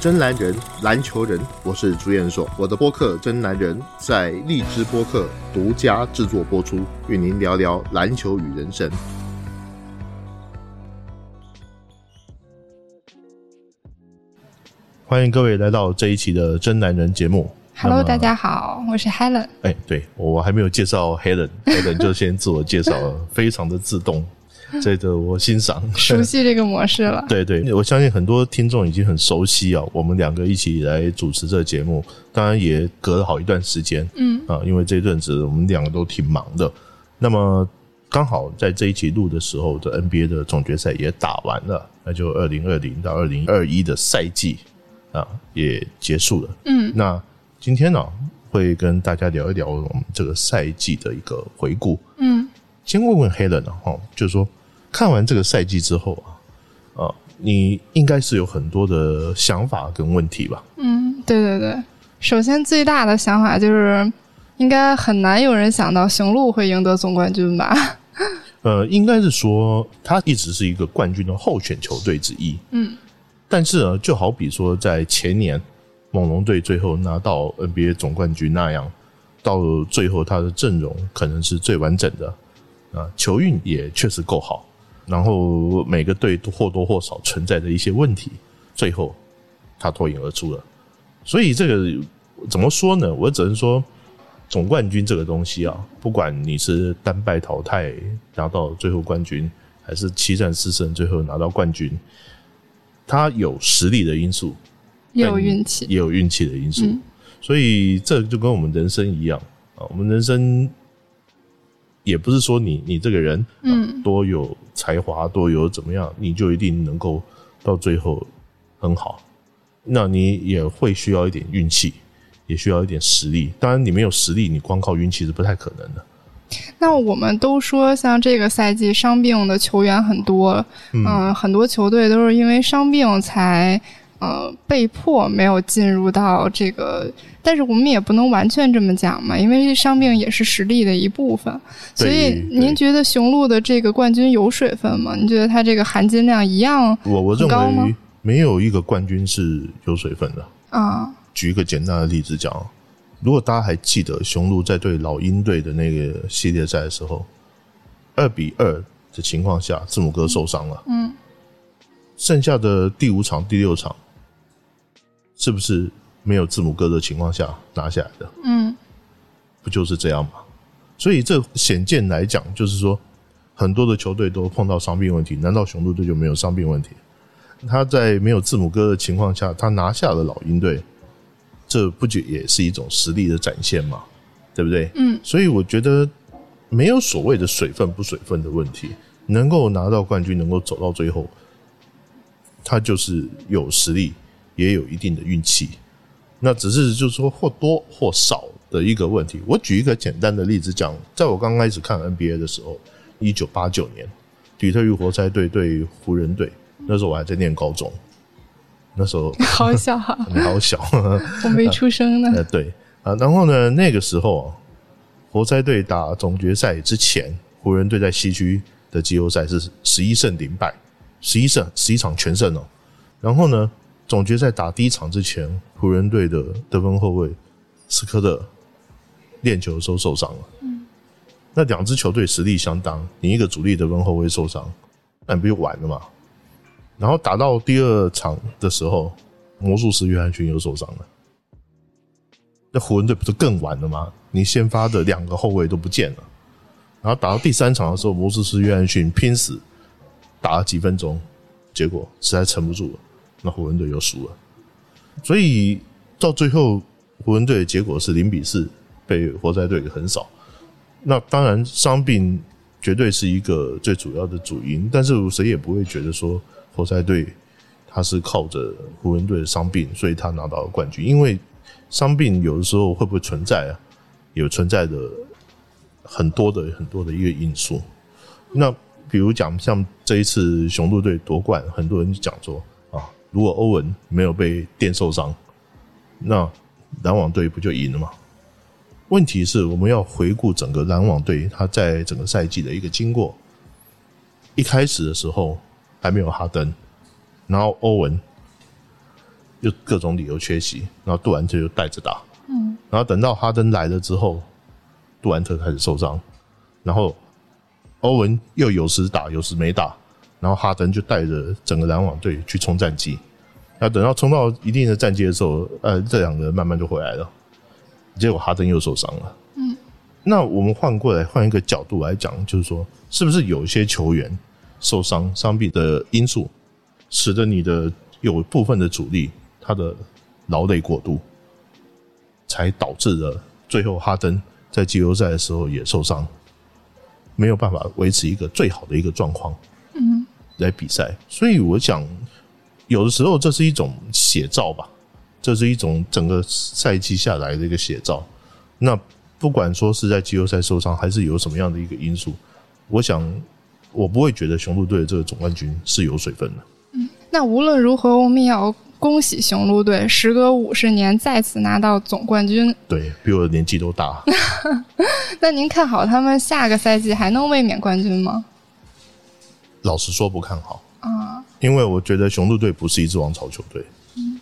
真男人，篮球人，我是朱彦硕。我的播客《真男人》在荔枝播客独家制作播出，与您聊聊篮球与人生。欢迎各位来到这一期的《真男人》节目。Hello，大家好，我是 Helen。哎，对我还没有介绍 Helen，Helen 就先自我介绍了，非常的自动，这个我欣赏。熟悉这个模式了。对对，我相信很多听众已经很熟悉啊，我们两个一起来主持这个节目，当然也隔了好一段时间，嗯啊，因为这阵子我们两个都挺忙的。那么刚好在这一期录的时候，这 NBA 的总决赛也打完了，那就二零二零到二零二一的赛季啊也结束了。嗯那今天呢、会跟大家聊一聊我们这个赛季的一个回顾。嗯先问问 Helen 啊，哈，就是说看完这个赛季之后啊，啊，你应该是有很多的想法跟问题吧？嗯，对对对。首先最大的想法就是，应该很难有人想到雄鹿会赢得总冠军吧？呃，应该是说他一直是一个冠军的候选球队之一，嗯但是呢，就好比说在前年猛龙队最后拿到 NBA 总冠军那样，到最后他的阵容可能是最完整的啊，球运也确实够好，然后每个队都或多或少存在的一些问题，最后他脱颖而出了。所以这个怎么说呢？我只能说，总冠军这个东西啊，不管你是单败淘汰拿到最后冠军，还是七战四胜最后拿到冠军，它有实力的因素，也有运气。也有运气的因素。嗯所以这就跟我们人生一样啊，我们人生也不是说你你这个人、啊、嗯多有才华，多有怎么样，你就一定能够到最后很好。那你也会需要一点运气，也需要一点实力。当然，你没有实力，你光靠运气是不太可能的。那我们都说，像这个赛季伤病的球员很多，嗯、很多球队都是因为伤病才呃被迫没有进入到这个，但是我们也不能完全这么讲嘛，因为伤病也是实力的一部分。所以您觉得雄鹿的这个冠军有水分吗？您觉得它这个含金量一样我我认为没有一个冠军是有水分的。啊？举一个简单的例子讲，如果大家还记得雄鹿在对老鹰队的那个系列赛的时候，二比二的情况下，字母哥受伤了，嗯剩下的第五场、第六场，是不是没有字母哥的情况下拿下来的？嗯不就是这样吗？所以这显见来讲，就是说很多的球队都碰到伤病问题，难道雄鹿队就没有伤病问题？他在没有字母哥的情况下，他拿下了老鹰队，这不就也是一种实力的展现吗？对不对？嗯，所以我觉得没有所谓的水分不水分的问题，能够拿到冠军，能够走到最后，他就是有实力，也有一定的运气。那只是就是说或多或少的一个问题。我举一个简单的例子讲，在我刚开始看 NBA 的时候，一九八九年，底特律活塞队对湖人队，那时候我还在念高中，那时候好小啊，你好小，我没出生呢。呃，对啊，然后呢，那个时候啊，活塞队打总决赛之前，湖人队在西区的季后赛是十一胜零败，十一胜十一场全胜哦。然后呢，总决赛打第一场之前，湖人队的得分后卫斯科特练球的时候受伤了。嗯，那两支球队实力相当，你一个主力得分后卫受伤，那你不就完了吗？然后打到第二场的时候，魔术师约翰逊又受伤了。那湖人队不是更完了吗？你先发的两个后卫都不见了，然后打到第三场的时候，魔术师约翰逊拼死打了几分钟，结果实在撑不住了，那湖人队又输了。所以到最后，湖人队的结果是零比四被活塞队给横扫。那当然，伤病绝对是一个最主要的主因，但是谁也不会觉得说活塞队他是靠着湖人队的伤病，所以他拿到了冠军，因为伤病有的时候会不会存在啊？有存在的很多的很多的一个因素。那比如讲，像这一次雄鹿队夺冠，很多人就讲说，如果欧文没有被电受伤，那篮网队不就赢了吗？问题是我们要回顾整个篮网队他在整个赛季的一个经过。一开始的时候还没有哈登，然后欧文又各种理由缺席，然后杜兰特就带着打，嗯，然后等到哈登来了之后，杜兰特开始受伤，然后欧文又有时打有时没打，然后哈登就带着整个篮网队去冲战绩，那等到冲到一定的战绩的时候，呃，这两个人慢慢就回来了，结果哈登又受伤了，嗯，那我们换过来换一个角度来讲，就是说，是不是有一些球员受伤伤病的因素，使得你的有部分的主力他的劳累过度，才导致了最后哈登在季后赛的时候也受伤，没有办法维持一个最好的一个状况，嗯，来比赛。所以我想，有的时候这是一种写照吧，这是一种整个赛季下来的一个写照。那不管说是在季后赛受伤，还是有什么样的一个因素，我想我不会觉得雄鹿队的这个总冠军是有水分的。嗯那无论如何，我们也要恭喜雄鹿队，时隔五十年再次拿到总冠军。对比我的年纪都大，那您看好他们下个赛季还能卫冕冠军吗？老实说不看好。啊，因为我觉得雄鹿队不是一支王朝球队。嗯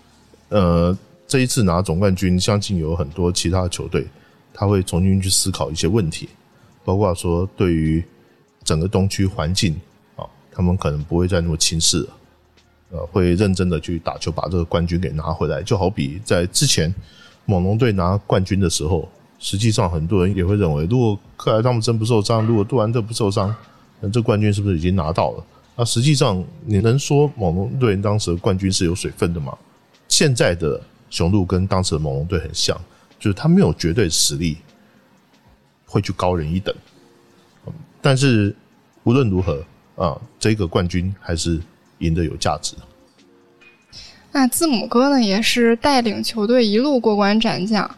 呃，这一次拿总冠军，相信有很多其他的球队，他会重新去思考一些问题，包括说对于整个东区环境啊，他们可能不会再那么轻视了，呃，会认真的去打球，把这个冠军给拿回来。就好比在之前猛龙队拿冠军的时候，实际上很多人也会认为，如果克莱汤姆森不受伤，如果杜兰特不受伤，那这冠军是不是已经拿到了？那实际上，你能说猛龙队当时的冠军是有水分的吗？现在的雄鹿跟当时的猛龙队很像，就是他没有绝对实力，会去高人一等。但是无论如何啊，这个冠军还是赢得有价值。那字母哥呢，也是带领球队一路过关斩将。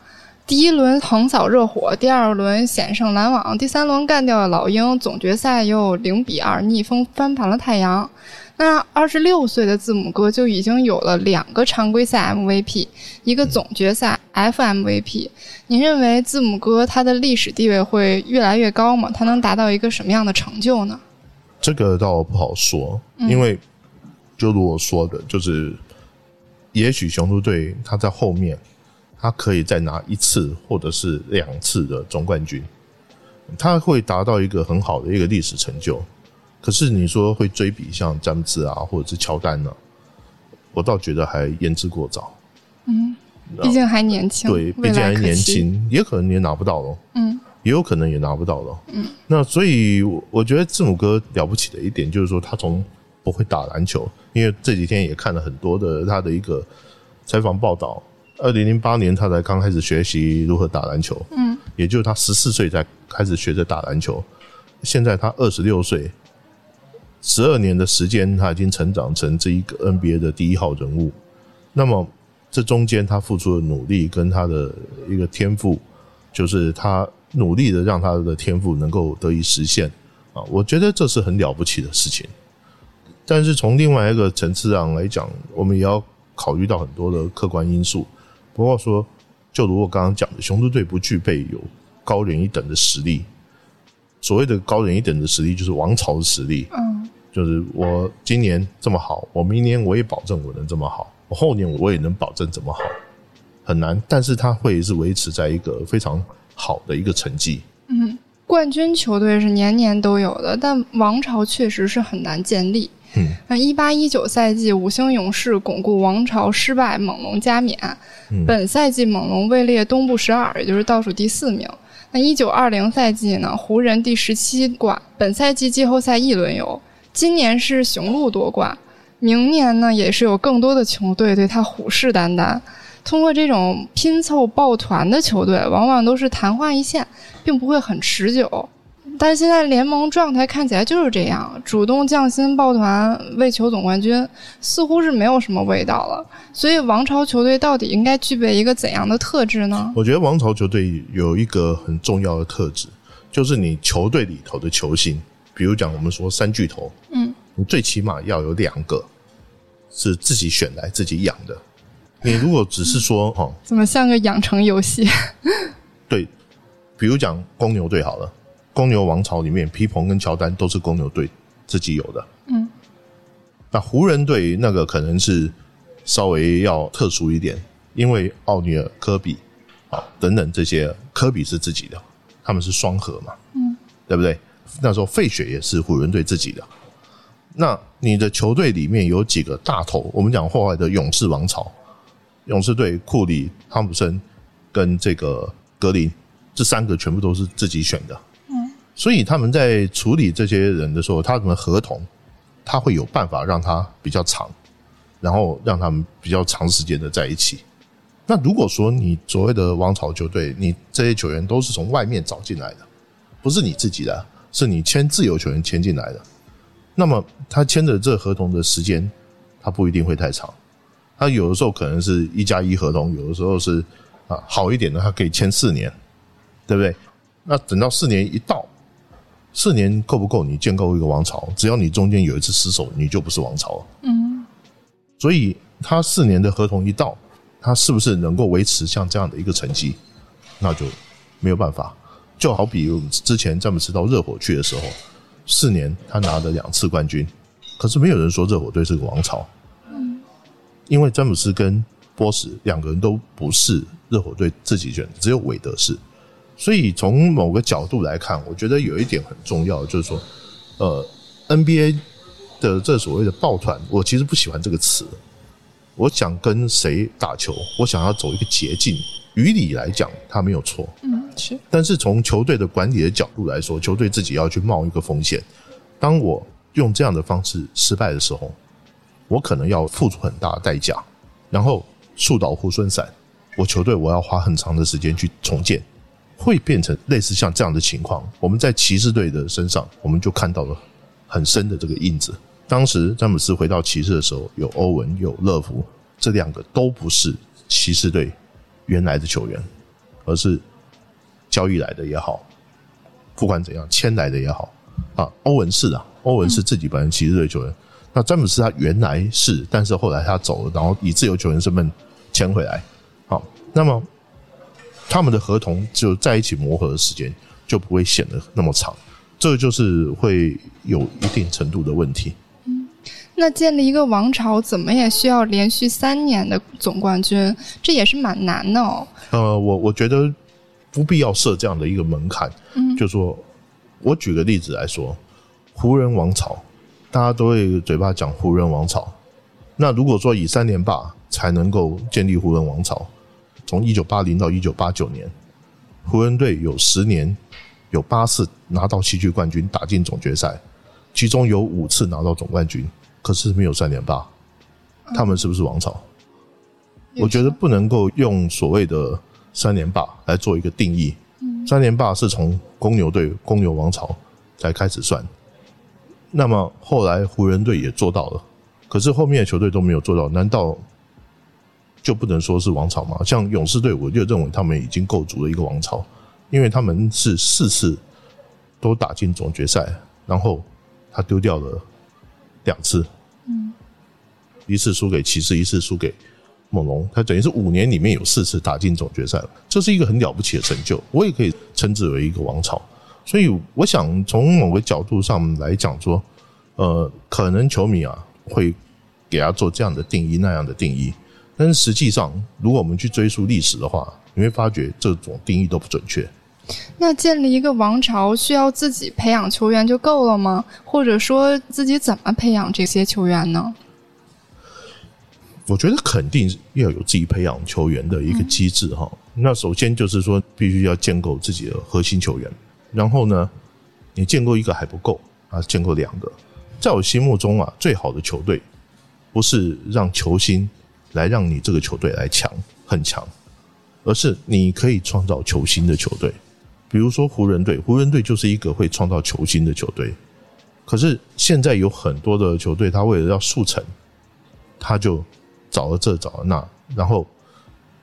第一轮横扫热火，第二轮险胜篮网，第三轮干掉了老鹰，总决赛又零比二逆风翻盘了太阳。那二十六岁的字母哥就已经有了两个常规赛 MVP，一个总决赛 FMVP。您认为字母哥他的历史地位会越来越高吗？他能达到一个什么样的成就呢？这个倒不好说，因为就如我说的，就是也许雄鹿队他在后面，他可以再拿一次或者是两次的总冠军，他会达到一个很好的一个历史成就。可是你说会追比像詹姆斯啊，或者是乔丹呢、我倒觉得还言之过早。嗯，毕竟还年轻，对，毕竟还年。轻，也可能也拿不到咯。嗯也有可能也拿不到了。嗯，那所以我我觉得字母哥了不起的一点就是说，他从不会打篮球，因为这几天也看了很多的他的一个采访报道。二零零八年他才刚开始学习如何打篮球，嗯，也就是他十四岁才开始学着打篮球，现在他二十六岁，十二年的时间，他已经成长成这一个 NBA 的第一号人物。那么这中间他付出的努力跟他的一个天赋，就是他努力的让他的天赋能够得以实现啊，我觉得这是很了不起的事情。但是从另外一个层次上来讲，我们也要考虑到很多的客观因素，包括说，就如我刚刚讲的，雄鹿队不具备有高人一等的实力。所谓的高人一等的实力，就是王朝的实力。嗯就是我今年这么好，我明年我也保证我能这么好，我后年我也能保证怎么好，很难，但是他会是维持在一个非常好的一个成绩。嗯，冠军球队是年年都有的，但王朝确实是很难建立。嗯，那一八一九赛季，五星勇士巩固王朝失败，猛龙加冕。嗯本赛季猛龙位列东部十二，也就是倒数第四名。那一九二零赛季呢，湖人第十七冠。本赛季季后赛一轮游，今年是雄鹿夺冠，明年呢也是有更多的球队对他虎视眈眈。通过这种拼凑抱团的球队，往往都是昙花一现，并不会很持久。但是现在联盟状态看起来就是这样，主动降薪抱团为求总冠军，似乎是没有什么味道了。所以王朝球队到底应该具备一个怎样的特质呢？我觉得王朝球队有一个很重要的特质，就是你球队里头的球星，比如讲我们说三巨头，嗯，你最起码要有两个是自己选来自己养的。你如果只是说哦，怎么像个养成游戏？对，比如讲公牛队好了，公牛王朝里面，皮蓬跟乔丹都是公牛队自己有的。嗯，那湖人队那个可能是稍微要特殊一点，因为奥尼尔、科比啊等等这些，科比是自己的，他们是双核嘛，嗯，对不对？那时候费雪也是湖人队自己的。那你的球队里面有几个大头？我们讲后来的勇士王朝，勇士队库里、汤普森跟这个格林这三个全部都是自己选的。所以他们在处理这些人的时候，他们合同他会有办法让他比较长，然后让他们比较长时间的在一起。那如果说你所谓的王朝球队，你这些球员都是从外面找进来的，不是你自己的，是你签自由球员签进来的。那么他签的这合同的时间，他不一定会太长。他有的时候可能是一加一合同，有的时候是啊好一点的，他可以签四年，对不对？那等到四年一到，四年够不够你建构一个王朝？只要你中间有一次失手，你就不是王朝了。嗯。所以他四年的合同一到，他是不是能够维持像这样的一个成绩？那就没有办法。就好比之前詹姆斯到热火去的时候。四年，他拿了两次冠军，可是没有人说热火队是个王朝。嗯，因为詹姆斯跟波什两个人都不是热火队自己选，只有韦德是。所以从某个角度来看，我觉得有一点很重要，就是说，呃，NBA 的这所谓的抱团，我其实不喜欢这个词。我想跟谁打球，我想要走一个捷径。于理来讲，他没有错。嗯，是。但是从球队的管理的角度来说，球队自己要去冒一个风险。当我用这样的方式失败的时候，我可能要付出很大的代价，然后树倒猢狲散，我球队我要花很长的时间去重建，会变成类似像这样的情况。我们在骑士队的身上，我们就看到了很深的这个印子。当时詹姆斯回到骑士的时候，有欧文，有乐福，这两个都不是骑士队。原来的球员，而是交易来的也好，不管怎样签来的也好啊。欧文是啊，欧文是自己本人骑士队球员。那詹姆斯他原来是，但是后来他走了，然后以自由球员身份签回来。好，那么他们的合同就在一起磨合的时间就不会显得那么长，这就是会有一定程度的问题。那建立一个王朝，怎么也需要连续三年的总冠军，这也是蛮难的哦。呃，我我觉得不必要设这样的一个门槛。嗯，就说我举个例子来说，湖人王朝，大家都会嘴巴讲湖人王朝。那如果说以三连霸才能够建立湖人王朝，从一九八零到一九八九年，湖人队有十年有八次拿到西区冠军，打进总决赛，其中有五次拿到总冠军。可是没有三连霸，他们是不是王朝？我觉得不能够用所谓的三连霸来做一个定义。三连霸是从公牛队、公牛王朝才开始算。那么后来湖人队也做到了，可是后面的球队都没有做到，难道就不能说是王朝嘛？像勇士队，我就认为他们已经构筑了一个王朝，因为他们是四次都打进总决赛，然后他丢掉了两次。嗯一次输给骑士，一次输给猛龙，他等于是五年里面有四次打进总决赛了，这是一个很了不起的成就，我也可以称之为一个王朝。所以我想从某个角度上来讲说，呃，可能球迷啊会给他做这样的定义那样的定义，但是实际上如果我们去追溯历史的话，你会发觉这种定义都不准确。那建立一个王朝需要自己培养球员就够了吗？或者说自己怎么培养这些球员呢？我觉得肯定要有自己培养球员的一个机制哈。那首先就是说，必须要建构自己的核心球员。然后呢，你建构一个还不够啊，建构两个。在我心目中啊，最好的球队不是让球星来让你这个球队来强很强，而是你可以创造球星的球队。比如说湖人队，湖人队就是一个会创造球星的球队。可是现在有很多的球队，他为了要速成，他就。找了这找了那，然后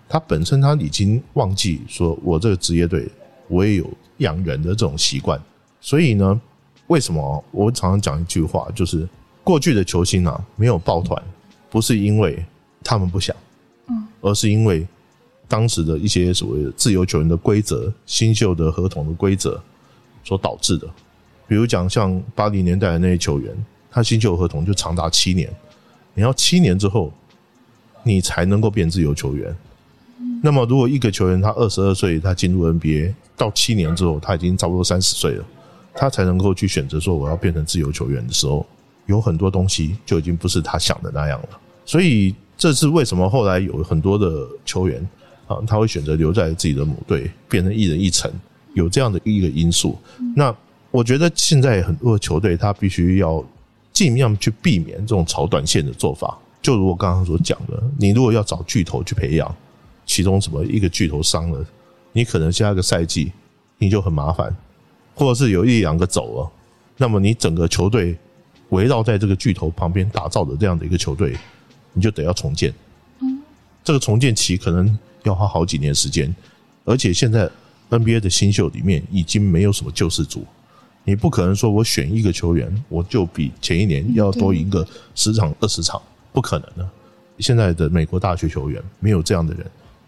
他本身他已经忘记说，我这个职业队我也有养人的这种习惯，所以呢，为什么我常常讲一句话，就是过去的球星啊没有抱团，不是因为他们不想，嗯，而是因为当时的一些所谓的自由球员的规则、新秀的合同的规则所导致的。比如讲像八零年代的那些球员，他新秀合同就长达七年，你要七年之后。你才能够变自由球员。那么，如果一个球员他二十二岁，他进入 NBA 到七年之后，他已经差不多三十岁了，他才能够去选择说我要变成自由球员的时候，有很多东西就已经不是他想的那样了。所以，这是为什么后来有很多的球员啊，他会选择留在自己的母队，变成一人一城，有这样的一个因素。那我觉得现在很多球队他必须要尽量去避免这种炒短线的做法。就如我刚刚所讲的，你如果要找巨头去培养。其中什么一个巨头伤了，你可能下一个赛季你就很麻烦，或者是有一两个走了，那么你整个球队围绕在这个巨头旁边打造的这样的一个球队，你就得要重建。嗯，这个重建期可能要花好几年时间，而且现在 NBA 的新秀里面已经没有什么救世主，你不可能说我选一个球员我就比前一年要多赢个十场二十场，不可能的。现在的美国大学球员没有这样的人。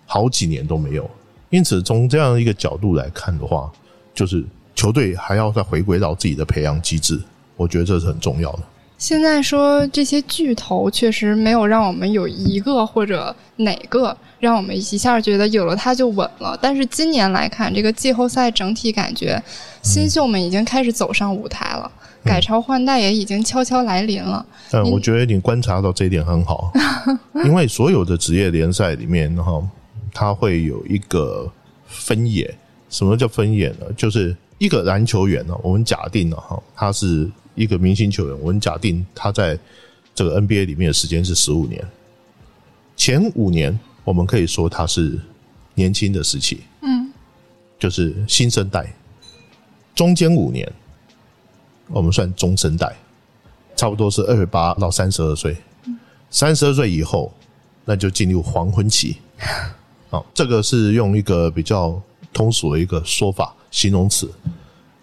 好几年都没有，因此从这样一个角度来看的话，就是球队还要再回归到自己的培养机制，我觉得这是很重要的。现在说这些巨头确实没有让我们有一个或者哪个让我们一下觉得有了它就稳了，但是今年来看，这个季后赛整体感觉新秀们已经开始走上舞台了，改朝换代也已经悄悄来临了。嗯，我觉得你观察到这一点很好，因为所有的职业联赛里面哈。它会有一个分野，什么叫分野呢？就是一个篮球员呢，我们假定了哈，他是一个明星球员，我们假定他在这个 NBA 里面的时间是十五年，前五年我们可以说他是年轻的时期，嗯，就是新生代，中间五年我们算中生代，差不多是二十八到三十二岁，三十二岁以后那就进入黄昏期。好，这个是用一个比较通俗的一个说法形容词。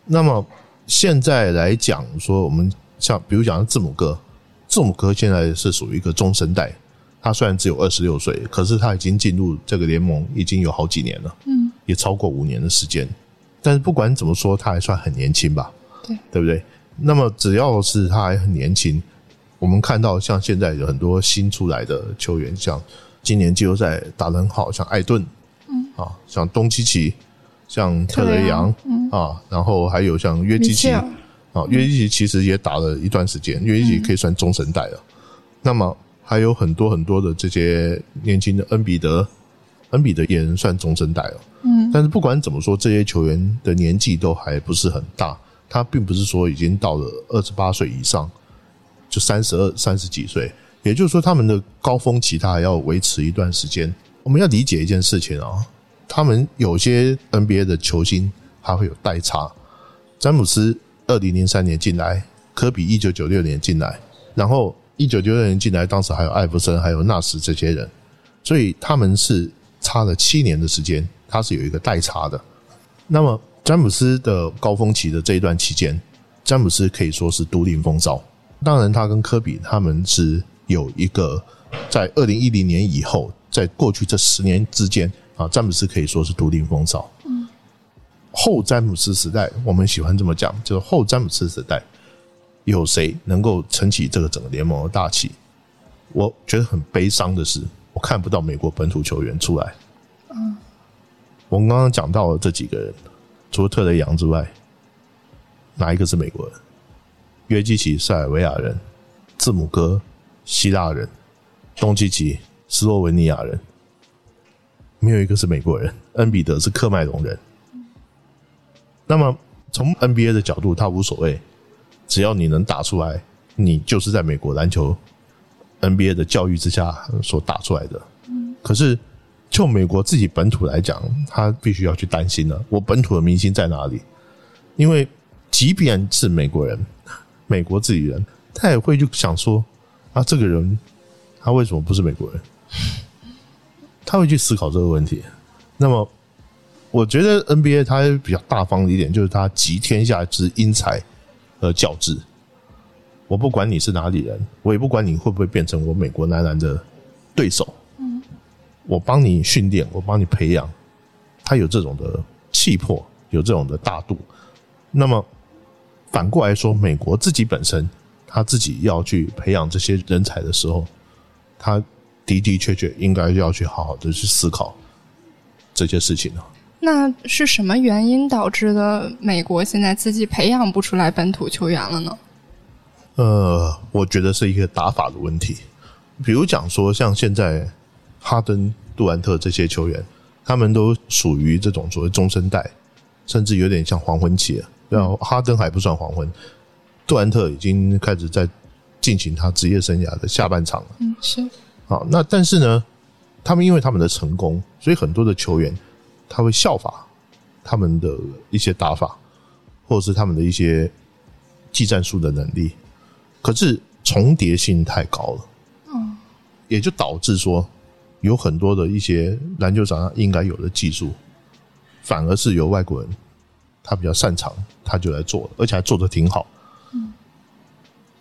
那么现在来讲说，我们像比如讲字母哥，字母哥现在是属于一个中生代，他虽然只有二十六岁，可是他已经进入这个联盟已经有好几年了，嗯，也超过五年的时间。但是不管怎么说，他还算很年轻吧？对，对不对？那么只要是他还很年轻，我们看到像现在有很多新出来的球员，像。今年季后赛打得很好，像艾顿，嗯啊，像东契奇，像特雷杨，嗯啊，然后还有像约基奇，啊，约基奇其实也打了一段时间，约基奇可以算中生代了。那么还有很多很多的这些年轻的恩比德，恩比德也能算中生代了。嗯，但是不管怎么说，这些球员的年纪都还不是很大，他并不是说已经到了二十八岁以上，就三十二、三十几岁。也就是说，他们的高峰期他还要维持一段时间。我们要理解一件事情啊，他们有些 NBA 的球星他会有代差。詹姆斯二零零三年进来，科比一九九六年进来，然后一九九六年进来，当时还有艾弗森、还有纳什这些人，所以他们是差了七年的时间，他是有一个代差的。那么詹姆斯的高峰期的这一段期间，詹姆斯可以说是独领风骚。当然，他跟科比他们是。有一个在二零一零年以后，在过去这十年之间啊，詹姆斯可以说是独领风骚。嗯，后詹姆斯时代，我们喜欢这么讲，就是后詹姆斯时代，有谁能够撑起这个整个联盟的大旗？我觉得很悲伤的是，我看不到美国本土球员出来。嗯，我们刚刚讲到了这几个人，除了特雷杨之外，哪一个是美国人？约基奇、塞尔维亚人、字母哥。希腊人、东契奇、斯洛文尼亚人，没有一个是美国人。恩比德是克麦隆人。那么从 NBA 的角度，他无所谓，只要你能打出来，你就是在美国篮球 NBA 的教育之下所打出来的。可是就美国自己本土来讲，他必须要去担心了：我本土的明星在哪里？因为即便是美国人，美国自己人，他也会就想说。啊，这个人他为什么不是美国人？他会去思考这个问题。那么，我觉得 NBA 它比较大方的一点就是它集天下之英才而教之。我不管你是哪里人，我也不管你会不会变成我美国男篮的对手。嗯，我帮你训练，我帮你培养，他有这种的气魄，有这种的大度。那么反过来说，美国自己本身。他自己要去培养这些人才的时候，他的的确确应该要去好好的去思考这些事情了。那是什么原因导致的？美国现在自己培养不出来本土球员了呢？呃，我觉得是一个打法的问题。比如讲说，像现在哈登、杜兰特这些球员，他们都属于这种所谓中生代，甚至有点像黄昏期了。然后哈登还不算黄昏，杜兰特已经开始在进行他职业生涯的下半场了。嗯，是。好，那但是呢，他们因为他们的成功，所以很多的球员他会效法他们的一些打法，或者是他们的一些技战术的能力，可是重叠性太高了。嗯，也就导致说，有很多的一些篮球场上应该有的技术，反而是由外国人他比较擅长，他就来做，而且还做的挺好。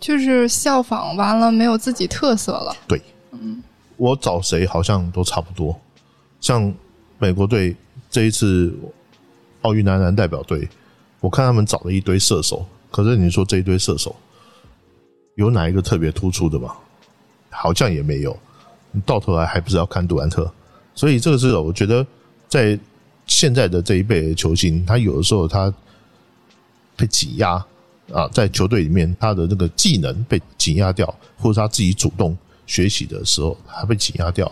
就是效仿完了，没有自己特色了。对，嗯，我找谁好像都差不多。像美国队这一次奥运男篮代表队，我看他们找了一堆射手，可是你说这一堆射手有哪一个特别突出的吗？好像也没有。到头来还不是要看杜兰特？所以这个是我觉得在现在的这一辈的球星，他有的时候他被挤压啊，在球队里面他的那个技能被挤压掉，或者他自己主动学习的时候，他被挤压掉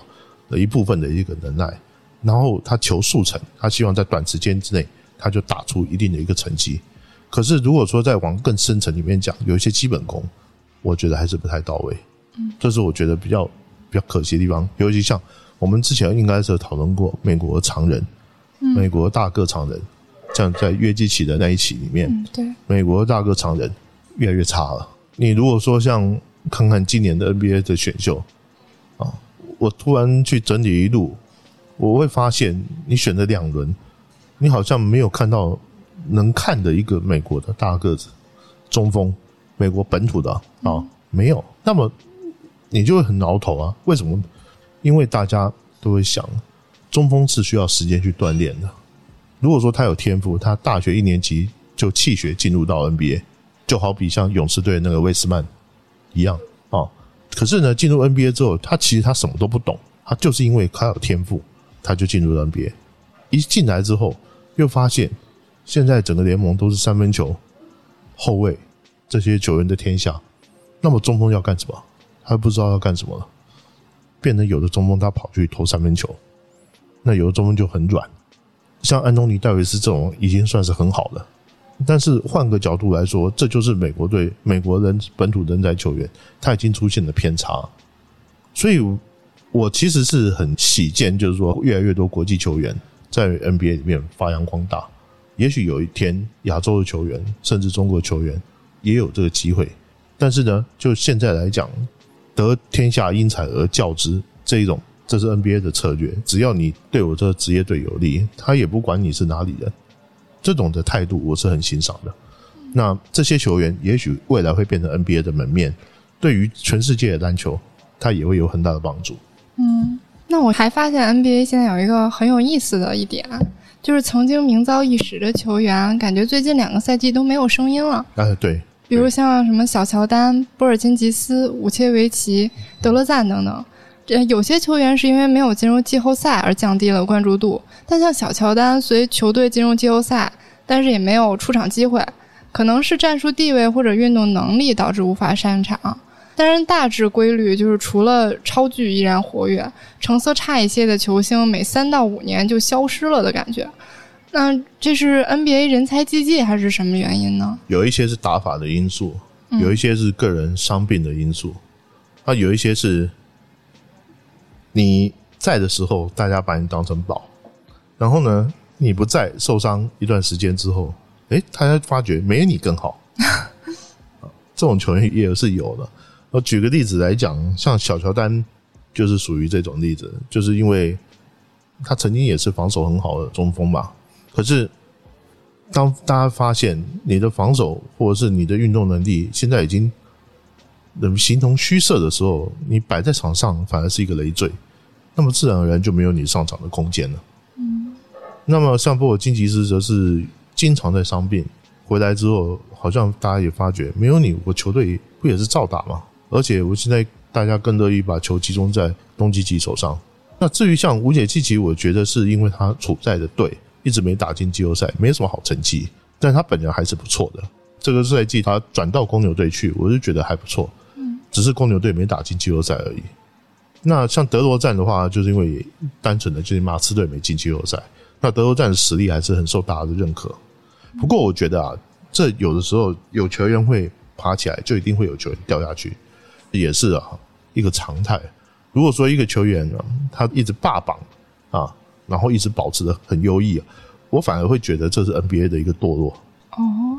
的一部分的一个能耐。然后他求速成，他希望在短时间之内他就打出一定的一个成绩。可是如果说再往更深层里面讲，有一些基本功，我觉得还是不太到位。嗯，这是我觉得比较比较可惜的地方。尤其像我们之前应该是讨论过美国常人，美国大个常人，像在约基奇的那一期里面，嗯，对，美国大个常人越来越差了。你如果说像看看今年的 NBA 的选秀啊，我突然去整理一路，我会发现你选了两轮，你好像没有看到能看的一个美国的大个子中锋，美国本土的啊，没有。那么你就会很挠头啊？为什么？因为大家都会想，中锋是需要时间去锻炼的。如果说他有天赋，他大学一年级就弃学进入到 NBA，就好比像勇士队那个威斯曼一样啊。可是呢，进入 NBA 之后，他其实他什么都不懂，他就是因为他有天赋，他就进入了 NBA。一进来之后，又发现现在整个联盟都是三分球后卫这些球员的天下，那么中锋要干什么？他不知道要干什么了，变成有的中锋他跑去投三分球，那有的中锋就很软。像安东尼戴维斯这种已经算是很好了，但是换个角度来说，这就是美国队美国人本土人才球员他已经出现了偏差，所以我其实是很喜见，就是说越来越多国际球员在 NBA 里面发扬光大。也许有一天亚洲的球员甚至中国球员也有这个机会，但是呢，就现在来讲，得天下英才而教之这一种。这是 NBA 的策略，只要你对我这个职业队有利，他也不管你是哪里人，这种的态度我是很欣赏的。那这些球员也许未来会变成 NBA 的门面，对于全世界的篮球，他也会有很大的帮助。嗯，那我还发现 NBA 现在有一个很有意思的一点，就是曾经名噪一时的球员，感觉最近两个赛季都没有声音了。啊，对，比如像什么小乔丹、波尔津吉斯、武切维奇、德罗赞等等。这有些球员是因为没有进入季后赛而降低了关注度，但像小乔丹随球队进入季后赛，但是也没有出场机会，可能是战术地位或者运动能力导致无法上场。但是大致规律就是，除了超巨依然活跃，成色差一些的球星每三到五年就消失了的感觉。那这是 NBA 人才济济还是什么原因呢？有一些是打法的因素，有一些是个人伤病的因素，那有一些是。你在的时候，大家把你当成宝，然后呢，你不在受伤一段时间之后，哎，大家发觉没你更好。这种球员也是有的。我举个例子来讲，像小乔丹就是属于这种例子，就是因为他曾经也是防守很好的中锋嘛。可是当大家发现你的防守或者是你的运动能力现在已经。能形同虚设的时候，你摆在场上反而是一个累赘，那么自然而然就没有你上场的空间了。嗯，那么像波尔津吉斯则是经常在伤病，回来之后好像大家也发觉没有你，我球队不也是照打吗？而且我现在大家更乐意把球集中在东契奇手上。那至于像吴解契奇，我觉得是因为他处在的队一直没打进季后赛，没什么好成绩，但他本人还是不错的。这个赛季他转到公牛队去，我就觉得还不错。只是公牛队没打进季后赛而已。那像德罗赞的话，就是因为单纯的就是马刺队没进季后赛。那德罗赞的实力还是很受大家的认可。不过我觉得啊，这有的时候有球员会爬起来，就一定会有球员掉下去，也是啊一个常态。如果说一个球员呢，他一直霸榜啊，然后一直保持的很优异，我反而会觉得这是 NBA 的一个堕落。哦，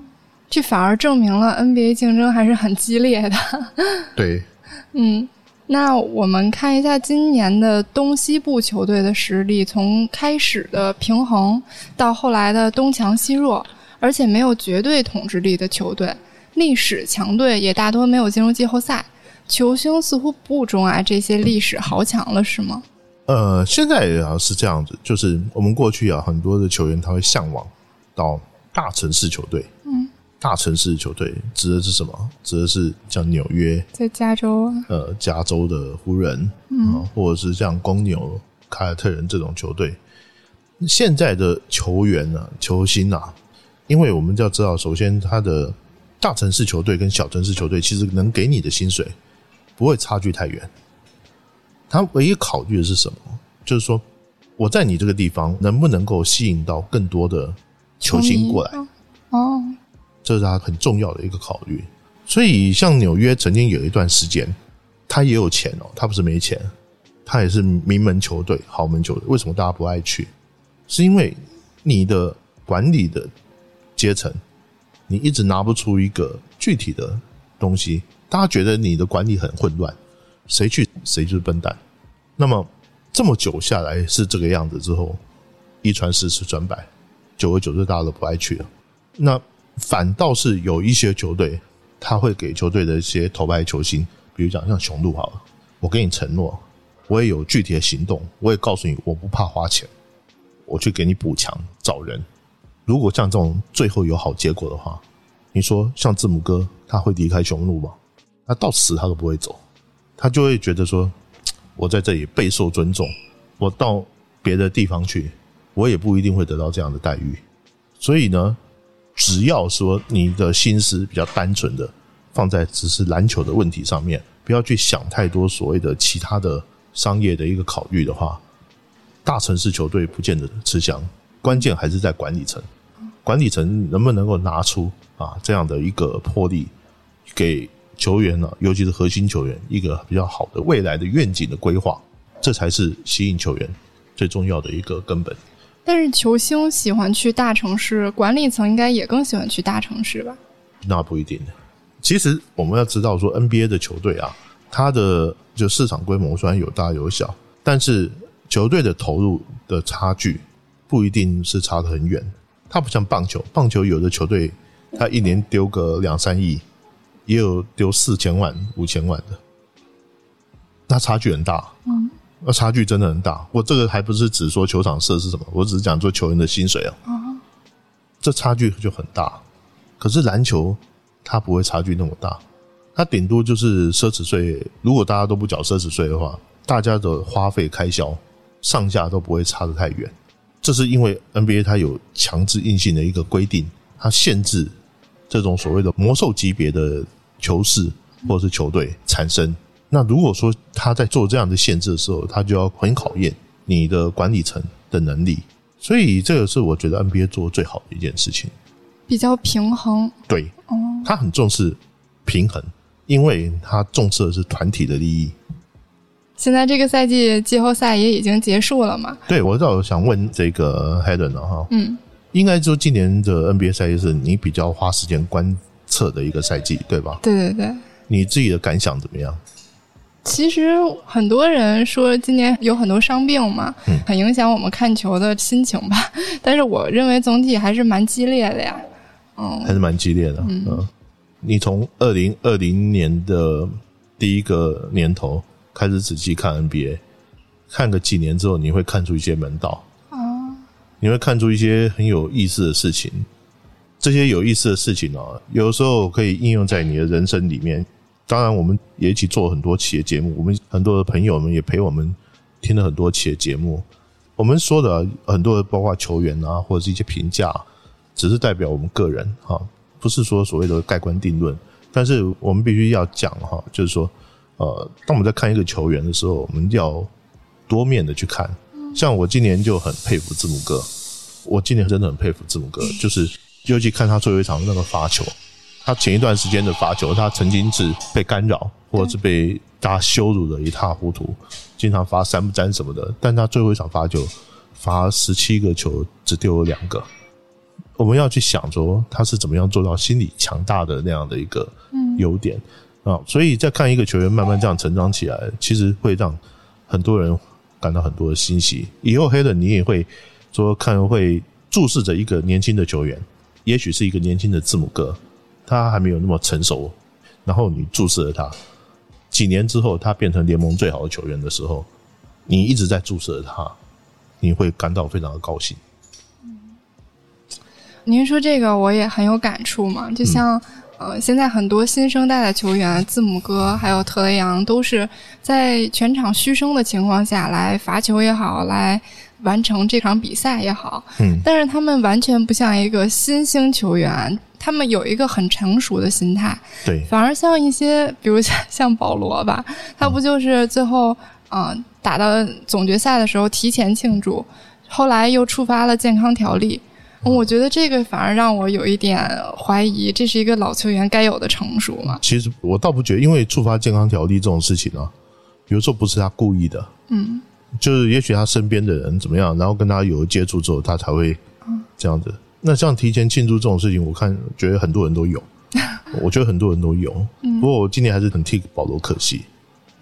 这反而证明了 NBA 竞争还是很激烈的。对，嗯。那我们看一下今年的东西部球队的实力，从开始的平衡到后来的东强西弱，而且没有绝对统治力的球队，历史强队也大多没有进入季后赛，球星似乎不钟爱这些历史豪强了，是吗？呃，现在啊是这样子，就是我们过去啊很多的球员他会向往到大城市球队。大城市球队指的是什么？指的是像纽约，在加州啊，呃，加州的湖人啊，或者是像公牛、凯尔特人这种球队。现在的球员呢，球星啊，因为我们就要知道，首先他的大城市球队跟小城市球队其实能给你的薪水不会差距太远。他唯一考虑的是什么？就是说我在你这个地方能不能够吸引到更多的球星过来？哦。这是他很重要的一个考虑，所以像纽约曾经有一段时间，他也有钱哦，他不是没钱，他也是名门球队、豪门球队。为什么大家不爱去？是因为你的管理的阶层，你一直拿不出一个具体的东西，大家觉得你的管理很混乱，谁去谁就是笨蛋。那么这么久下来是这个样子之后，一传十，十传百，久而久之大家都不爱去了。那反倒是有一些球队，他会给球队的一些头牌球星，比如讲像雄鹿好了，我给你承诺，我也有具体的行动，我也告诉你，我不怕花钱，我去给你补强找人。如果像这种最后有好结果的话，你说像字母哥他会离开雄鹿吗？他到死他都不会走，他就会觉得说，我在这里备受尊重，我到别的地方去，我也不一定会得到这样的待遇。所以呢？只要说你的心思比较单纯的放在只是篮球的问题上面，不要去想太多所谓的其他的商业的一个考虑的话，大城市球队不见得吃香。关键还是在管理层，管理层能不能够拿出啊这样的一个魄力，给球员呢，尤其是核心球员一个比较好的未来的愿景的规划，这才是吸引球员最重要的一个根本。但是球星喜欢去大城市，管理层应该也更喜欢去大城市吧？那不一定。其实我们要知道，说 NBA 的球队啊，它的就市场规模虽然有大有小，但是球队的投入的差距不一定是差得很远。它不像棒球，棒球有的球队它一年丢个两三亿，也有丢四千万、五千万的，那差距很大。嗯。那差距真的很大，我这个还不是只说球场设施什么，我只是讲做球员的薪水啊。这差距就很大。可是篮球它不会差距那么大，它顶多就是奢侈税。如果大家都不缴奢侈税的话，大家的花费开销上下都不会差得太远。这是因为 NBA 它有强制硬性的一个规定，它限制这种所谓的魔兽级别的球士或者是球队产生。那如果说他在做这样的限制的时候，他就要很考验你的管理层的能力，所以这个是我觉得 NBA 做的最好的一件事情，比较平衡。对，哦，他很重视平衡，因为他重视的是团体的利益。现在这个赛季季后赛也已经结束了嘛？对，我倒想问这个 heden 了哈，嗯，应该说今年的 NBA 赛季是你比较花时间观测的一个赛季，对吧？对对对，你自己的感想怎么样？其实很多人说今年有很多伤病嘛，很影响我们看球的心情吧。但是我认为总体还是蛮激烈的呀，嗯，还是蛮激烈的。嗯，你从二零二零年的第一个年头开始仔细看 NBA，看个几年之后，你会看出一些门道啊，你会看出一些很有意思的事情。这些有意思的事情哦，有时候可以应用在你的人生里面。当然，我们也一起做了很多企业节目，我们很多的朋友们也陪我们听了很多企业节目。我们说的很多，包括球员啊，或者是一些评价，只是代表我们个人哈，不是说所谓的盖棺定论。但是我们必须要讲哈，就是说，呃，当我们在看一个球员的时候，我们要多面的去看。像我今年就很佩服字母哥，我今年真的很佩服字母哥，就是尤其看他最后一场那个罚球。他前一段时间的罚球，他曾经是被干扰，或者是被大家羞辱的一塌糊涂，经常罚三不沾什么的。但他最后一场罚球，罚十七个球只丢了两个。我们要去想说，他是怎么样做到心理强大的那样的一个优点啊？所以在看一个球员慢慢这样成长起来，其实会让很多人感到很多的欣喜。以后黑的你也会说看会注视着一个年轻的球员，也许是一个年轻的字母哥。他还没有那么成熟，然后你注视着他，几年之后他变成联盟最好的球员的时候，你一直在注视着他，你会感到非常的高兴。您说这个我也很有感触嘛，就像呃，现在很多新生代的球员，字母哥还有特雷杨，都是在全场嘘声的情况下来罚球也好，来完成这场比赛也好，嗯，但是他们完全不像一个新兴球员。他们有一个很成熟的心态，对，反而像一些，比如像 像保罗吧，他不就是最后，嗯，打到总决赛的时候提前庆祝，后来又触发了健康条例，我觉得这个反而让我有一点怀疑，这是一个老球员该有的成熟吗？其实我倒不觉得，因为触发健康条例这种事情呢，比如说不是他故意的，嗯，就是也许他身边的人怎么样，然后跟他有了接触之后，他才会这样子。那像提前庆祝这种事情，我看觉得很多人都有，我觉得很多人都有。不过我今年还是很替保罗可惜。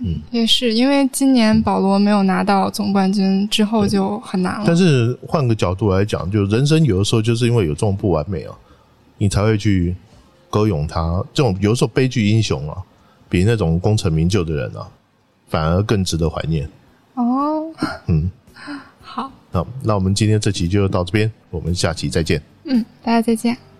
嗯，也是因为今年保罗没有拿到总冠军之后就很难了。但是换个角度来讲，就人生有的时候就是因为有这种不完美啊，你才会去歌咏他。这种有的时候悲剧英雄啊，比那种功成名就的人啊，反而更值得怀念。哦，嗯，好，那我们今天这期就到这边，我们下期再见。嗯，大家再见。